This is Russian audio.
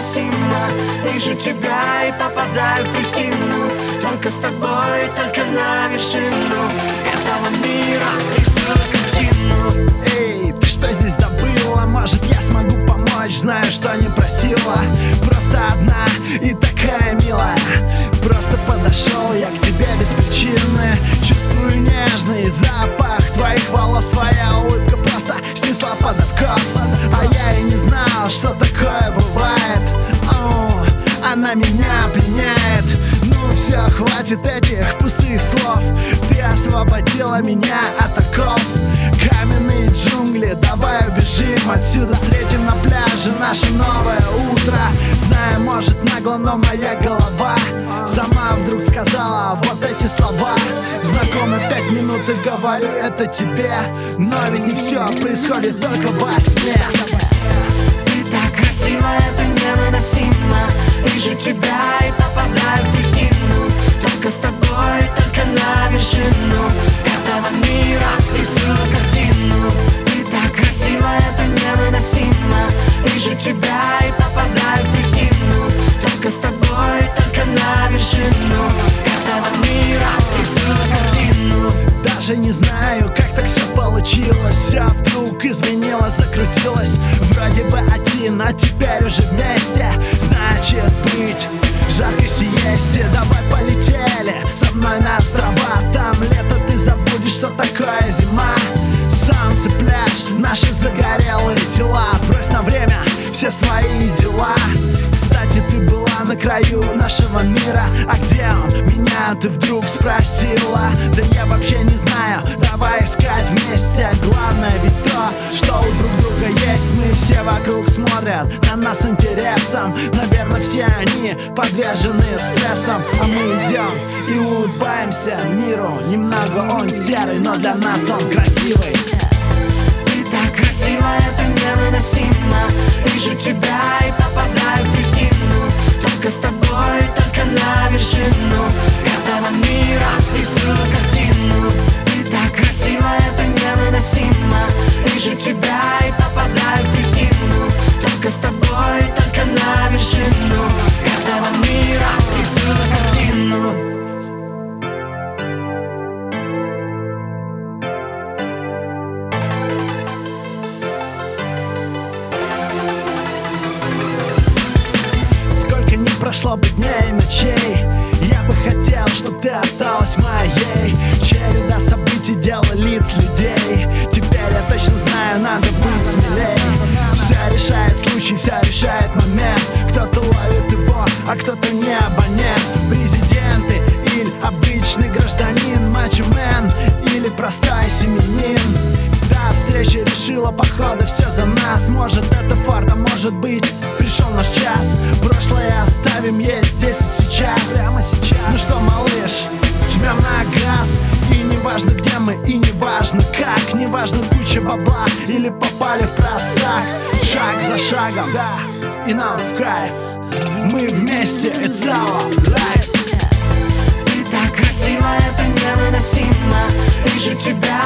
невыносимо Вижу тебя и попадаю в трясину. Только с тобой, только на вершину Этого мира. Рисую хватит этих пустых слов. Ты освободила меня от оков. Каменные джунгли, давай убежим отсюда. Встретим на пляже наше новое утро. Знаю, может нагло, но моя голова Сама вдруг сказала вот эти слова. Знакомы пять минут и говорю это тебе. Но ведь не все происходит только во сне вершину Этого мира рисую картину. Ты так красива, это невыносимо. Вижу тебя и попадаю в трясину. Только с тобой, только на вершину Этого мира рисую картину. Даже не знаю, как так все получилось. Все вдруг изменилось, закрутилось. Вроде бы один, а теперь уже вместе. Значит быть жарко сиесте Давай такое зима. Солнце, пляж, наши загорелые тела. Брось на время все свои дела. Кстати, ты была на краю нашего мира. А где он? Меня ты вдруг спросила? Да я вообще не знаю, давай искать вместе. Главное ведь то, что все вокруг смотрят на нас интересом. Наверное, все они подвержены стрессам. А мы идем и улыбаемся миру. Немного он серый, но для нас он красивый не прошло бы дней и ночей. Я бы хотел, чтоб ты осталась моей. Череда событий, дело лиц людей. Теперь я точно знаю, надо быть смелей. Все решает случай, все решает момент. Кто-то ловит его, а кто-то не абонент. Президенты или обычный гражданин Мачо-мен или простой семенин. Да, встреча решила, походу, все за нас. Может это фарт, а может быть пришел наш час как Не важно куча бабла или попали в просак. Шаг за шагом, да, и нам в кайф. Мы вместе, it's our life. Ты так красива, это невыносимо. Вижу тебя